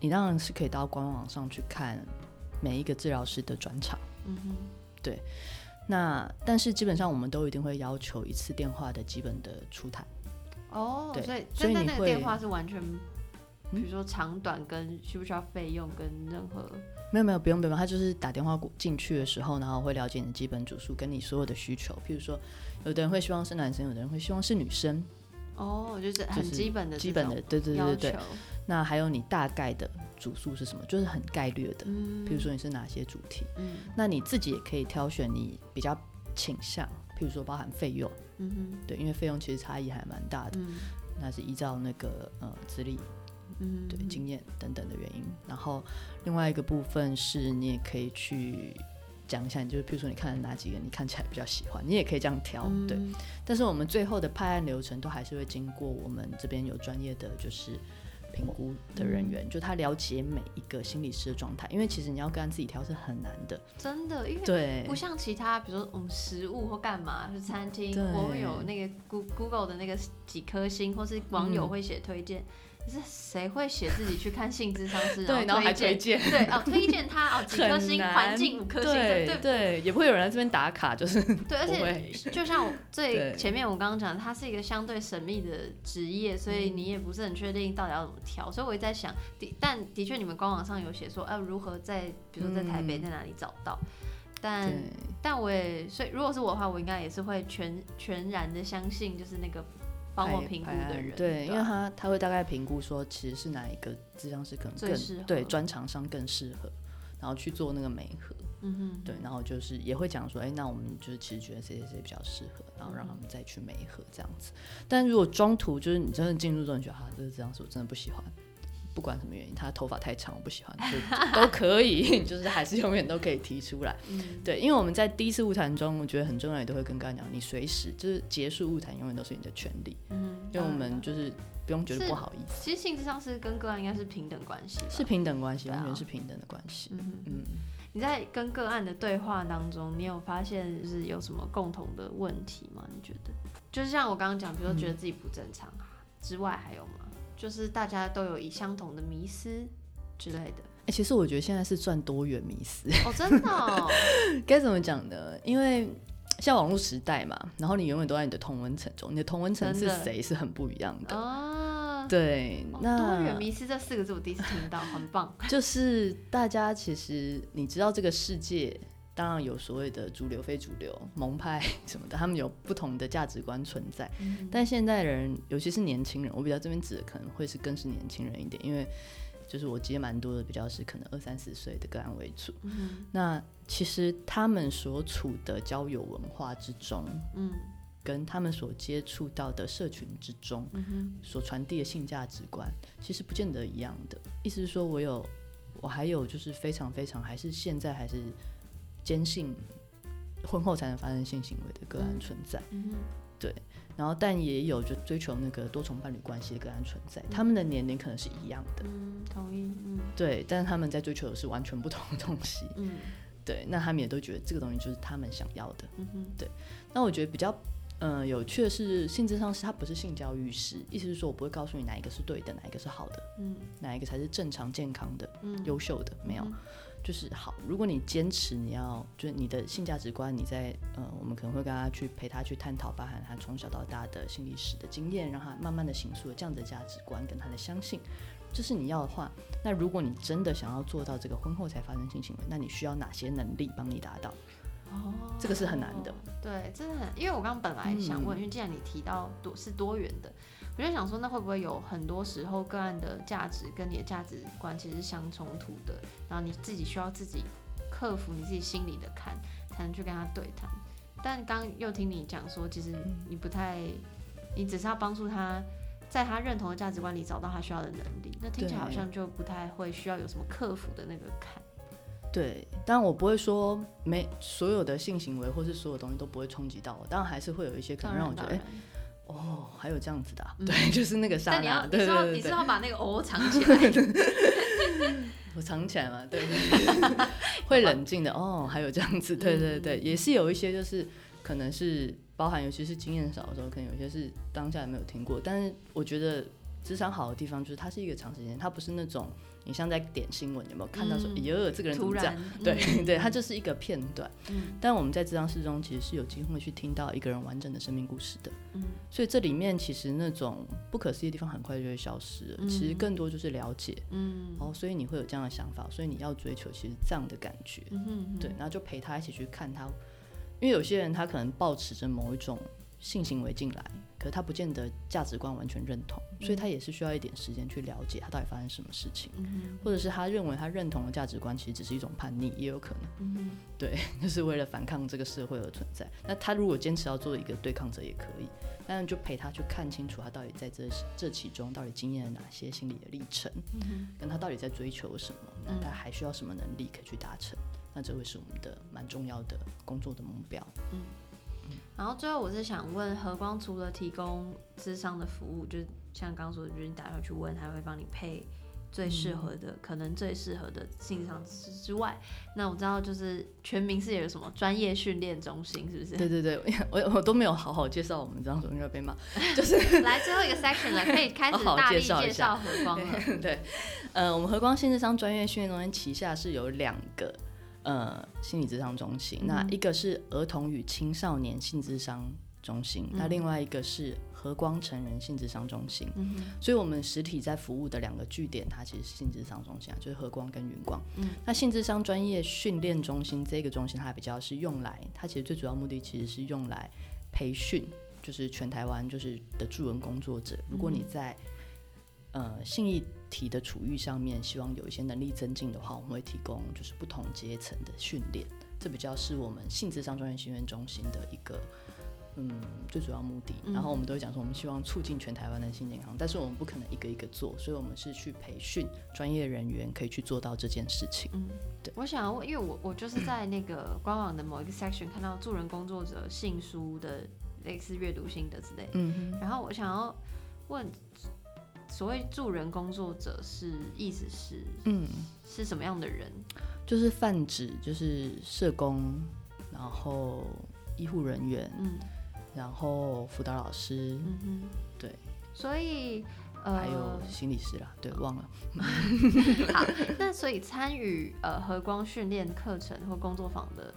你当然是可以到官网上去看每一个治疗师的转场。嗯哼，那但是基本上我们都一定会要求一次电话的基本的出台。哦，对所以所以那个电话是完全，比如说长短跟需不需要费用跟任何，没有没有，不用不用，他就是打电话过进去的时候，然后会了解你的基本主数跟你所有的需求。譬如说，有的人会希望是男生，有的人会希望是女生，哦，就是很基本的基本的，对对对对对。，那还有你大概的主数是什么，就是很概略的。嗯。譬如说你是哪些主题，嗯。那你自己也可以挑选你比较倾向，譬如说包含费用，嗯哼。对，因为费用其实差异还蛮大的，嗯。那是依照那个呃资历、嗯，对经验等等的原因。然后另外一个部分是你也可以去讲一下，你就是譬如说你看了哪几个你看起来比较喜欢，你也可以这样挑，对。嗯但是我们最后的派案流程都还是会经过我们这边有专业的就是评估的人员，就他了解每一个心理师的状态，因为其实你要跟他自己挑是很难的，真的，因为对不像其他，比如说我们食物或干嘛，就餐厅，对。我会有那个 Goo- Google 的那个几颗星，或是网友嗯。会写推荐。可是谁会写自己去看性智商师，对，然后还推荐？荐。对哦，推荐他哦，几颗星，环 境五颗星，对对也不会有人在这边打卡，就是对，而且就像我最前面我刚刚讲的，它是一个相对神秘的职业，所以你也不是很确定到底要怎么挑。所以我也在想，的但的确你们官网上有写说，呃，如何在比如说在台北嗯在哪里找到，但但我也所以如果是我的话，我应该也是会全全然的相信，就是那个帮我评估的人，对，因为啊他他会大概评估说，其实是哪一个智商是可能更对专长上更适合，然后去做那个媒合。嗯哼，对，然后就是也会讲说，哎，那我们就是其实觉得谁谁谁比较适合，然后让他们再去媒合这样子。但如果中途就是你真的进入之后，你觉得啊，这个这样子我真的不喜欢，不管什么原因，他头发太长我不喜欢，就都可以，就是还是永远都可以提出来。嗯对，因为我们在第一次物谈中，我觉得很重要，也都会跟刚才讲，你随时就是结束物谈，永远都是你的权利。嗯因为我们就是不用觉得不好意思，其实性质上是跟个案应该是平等关系，是平等关系，完全是平等的关系。嗯嗯，你在跟个案的对话当中，你有发现就是有什么共同的问题吗？你觉得？就是像我刚刚讲，比如说觉得自己不正常啊、之外，还有吗？就是大家都有以相同的迷思之类的。哎、其实我觉得现在是赚多元迷思，哦，真的、哦，该怎么讲呢？因为像网络时代嘛，然后你永远都在你的同温层中，你的同温层是谁是很不一样的。啊，对，哦那多元迷思这四个字我第一次听到，很棒。就是大家其实你知道这个世界，当然有所谓的主流、非主流、盟派 什么的，他们有不同的价值观存在。嗯但现代人，尤其是年轻人，我比较这边指的可能会是更是年轻人一点，因为就是我接蛮多的比较是可能二三十岁的个案为主。嗯那其实他们所处的交友文化之中，嗯跟他们所接触到的社群之中，嗯所传递的性价值观，其实不见得一样的。意思是说，我有，我还有就是非常非常，还是现在还是坚信婚后才能发生性行为的个案存在。嗯对然后，但也有就追求那个多重伴侣关系的个案存在，他们的年龄可能是一样的，嗯，同意。嗯对，但是他们在追求的是完全不同的东西，嗯 对，那他们也都觉得这个东西就是他们想要的。嗯哼那我觉得比较呃有趣的是，性质上是他不是性教育师，意思是说我不会告诉你哪一个是对的，哪一个是好的，嗯哪一个才是正常健康的、嗯优秀的，没有。嗯就是好，如果你坚持你要，就是你的性价值观，你在呃，我们可能会跟他去陪他去探讨，包含他从小到大的心历史的经验，让他慢慢的形塑这样的价值观跟他的相信，这是你要的话，那如果你真的想要做到这个婚后才发生性行为，那你需要哪些能力帮你达到？哦，这个是很难的。对，真的很，因为我刚刚本来想问，因为既然你提到多是多元的，我就想说，那会不会有很多时候个案的价值跟你的价值观其实是相冲突的，然后你自己需要自己克服你自己心里的坎，才能去跟他对谈。但刚刚又听你讲说，其实你不太，你只是要帮助他。在他认同的价值观里找到他需要的能力，那听起来好像就不太会需要有什么克服的那个坎。对，当然我不会说没所有的性行为或是所有东西都不会冲击到我，当然还是会有一些可，能让我觉得。哦，还有这样子的、啊，嗯。对，就是那个刹那，对对对，你是要把那个哦藏起来。我藏起来嘛，对，会冷静的，哦，还有这样子，对对对，也是有一些就是可能是包含，尤其是经验少的时候，可能有些是当下也没有听过，但是我觉得智商好的地方就是它是一个长时间，它不是那种你像在点新闻有没有看到说，嗯哎呦，这个人怎突么这样？然，对对，它就是一个片段。嗯但我们在这张室中其实是有机会去听到一个人完整的生命故事的，嗯所以这里面其实那种不可思议的地方很快就会消失其实更多就是了解，嗯哦，所以你会有这样的想法，所以你要追求其实这样的感觉，嗯哼对，然后就陪他一起去看他，因为有些人他可能抱持着某一种性行为进来，可是他不见得价值观完全认同，所以他也是需要一点时间去了解他到底发生什么事情，嗯或者是他认为他认同的价值观其实只是一种叛逆，也有可能。嗯对，就是为了反抗这个社会而存在。那他如果坚持要做一个对抗者也可以，但是就陪他去看清楚他到底在这这其中到底经验了哪些心理的历程，哼跟他到底在追求什么，那他还需要什么能力可以去达成？那这会是我们的蛮重要的工作的目标。然后最后我是想问，和光除了提供智商的服务，就是像刚刚说的，就是你打电话去问，他会帮你配最适合的，可能最适合的性上之之外，那我知道就是全民是有什么专业训练中心，是不是？对对对，我我都没有好好介绍我们这样说应该被骂。就是来最后一个 section 了，可以开始 大力介绍和光了。对，呃，我们和光性智商专业训练中心旗下是有两个呃心理智商中心，那一个是儿童与青少年性智商中心，那另外一个是和光成人性智商中心。嗯所以，我们实体在服务的两个据点，它其实是性智商中心啊，就是和光跟云光。嗯，那性智商专业训练中心这个中心，它比较是用来，它其实最主要目的其实是用来培训，就是全台湾就是的助人工作者。如果你在呃性议题的处遇上面，希望有一些能力增进的话，我们会提供就是不同阶层的训练。这比较是我们性智商专业训练中心的一个嗯最主要目的。然后我们都会讲说，我们希望促进全台湾的性健康，但是我们不可能一个一个做，所以我们是去培训专业人员，可以去做到这件事情。嗯，对我想要问，因为我我就是在那个官网的某一个 section 看到助人工作者信书的类似阅读心得之类的。嗯哼，然后我想要问，所谓助人工作者是意思是嗯，是什么样的人？就是泛指就是社工，然后医护人员，嗯然后辅导老师，嗯哼，对，所以呃，还有心理师啦，对，忘了。好，那所以参与呃和光训练课程或工作坊的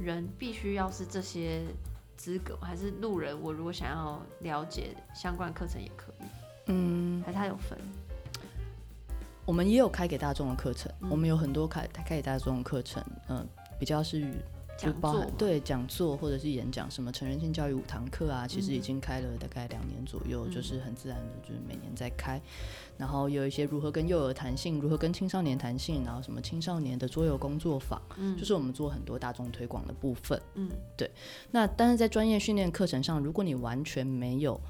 人，必须要是这些资格吗，还是路人？我如果想要了解相关课程也可以，嗯，还是它有分？我们也有开给大众的课程，嗯。我们有很多开开给大众的课程，嗯、比较是讲座对讲座或者是演讲，什么成人性教育五堂课啊，其实已经开了大概两年左右，嗯。就是很自然的，就是每年在开。然后有一些如何跟幼儿谈性，如何跟青少年谈性，然后什么青少年的桌游工作坊，嗯。就是我们做很多大众推广的部分。嗯。对。那但是在专业训练课程上，如果你完全没有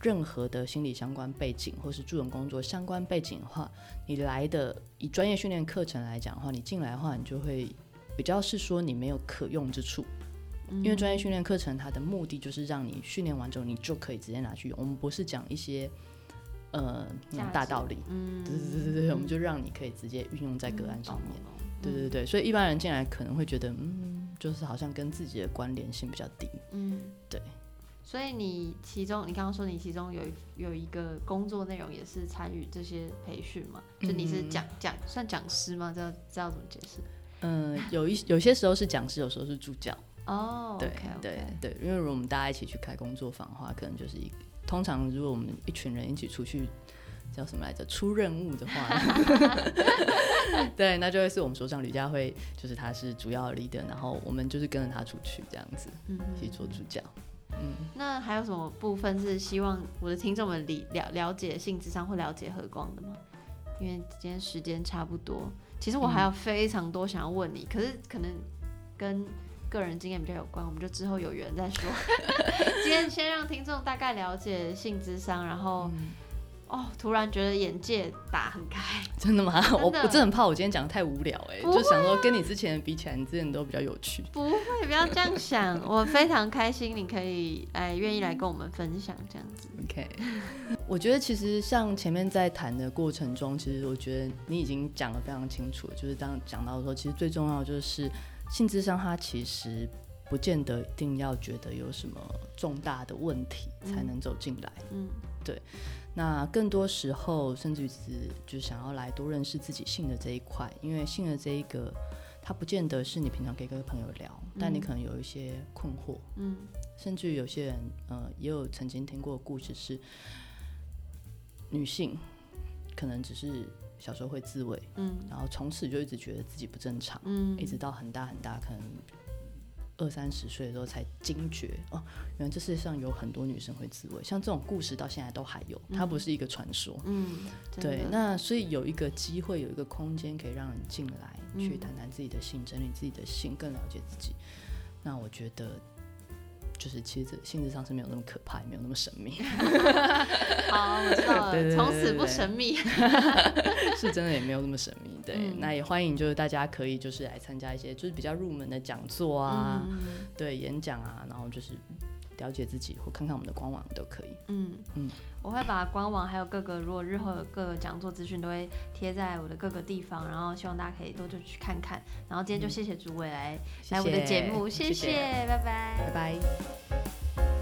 任何的心理相关背景，或是助人工作相关背景的话，你来的以专业训练课程来讲的话，你进来的话，你就会比较是说你没有可用之处，嗯因为专业训练课程它的目的就是让你训练完之后，你就可以直接拿去用。我们不是讲一些呃那种大道理，嗯，对对对对对，我们就让你可以直接运用在个案上面。对对对，所以一般人进来可能会觉得，嗯，就是好像跟自己的关联性比较低。嗯，对。所以你其中，你刚刚说你其中有一有一个工作内容也是参与这些培训嘛？就你是嗯讲讲算讲师吗？这要这要怎么解释？嗯，有一有些时候是讲师，有时候是助教。哦，对对对，因为如果我们大家一起去开工作坊的话，可能就是一通常如果我们一群人一起出去。叫什么来着？出任务的话，对，那就会是我们所长吕佳慧，就是他是主要的 leader，然后我们就是跟着他出去这样子，嗯一起做助教。嗯，那还有什么部分是希望我的听众们理了了解性智商或了解和光的吗？因为今天时间差不多，其实我还有非常多想要问你，可是可能跟个人经验比较有关，我们就之后有缘再说。今天先让听众大概了解性智商，然后、哦，突然觉得眼界打很开。真的吗？我的我真的很怕我今天讲的太无聊哎、不就想说跟你之前比起来，你之前都比较有趣。不会，不要这样想，我非常开心你可以哎愿意来跟我们分享这样子。OK，我觉得其实像前面在谈的过程中，其实我觉得你已经讲得非常清楚了，就是当讲到说，其实最重要就是性智商，它其实不见得一定要觉得有什么重大的问题才能走进来。嗯那更多时候，甚至于是就想要来多认识自己性的这一块，因为性的这一个，它不见得是你平常可以跟朋友聊，但你可能有一些困惑，嗯。甚至于有些人，呃，也有曾经听过的故事是，女性可能只是小时候会自慰，嗯。然后从此就一直觉得自己不正常，嗯。一直到很大很大，可能二三十岁的时候才惊觉，哦，原来这世界上有很多女生会自慰，像这种故事到现在都还有，它不是一个传说。嗯，对，那所以有一个机会，有一个空间可以让人进来，去嗯谈谈自己的性，整理自己的性，更了解自己。那我觉得，就是其实这性质上是没有那么可怕，也没有那么神秘，好，我知道了，从此不神秘。是真的也没有那么神秘。对，嗯那也欢迎就是大家可以就是来参加一些就是比较入门的讲座啊，嗯对，演讲啊，然后就是了解自己或看看我们的官网都可以。嗯嗯我会把官网还有各个如果日后有各个讲座资讯都会贴在我的各个地方，然后希望大家可以多就去看看。然后今天就谢谢诸位来、来我的节目，谢谢拜拜拜拜。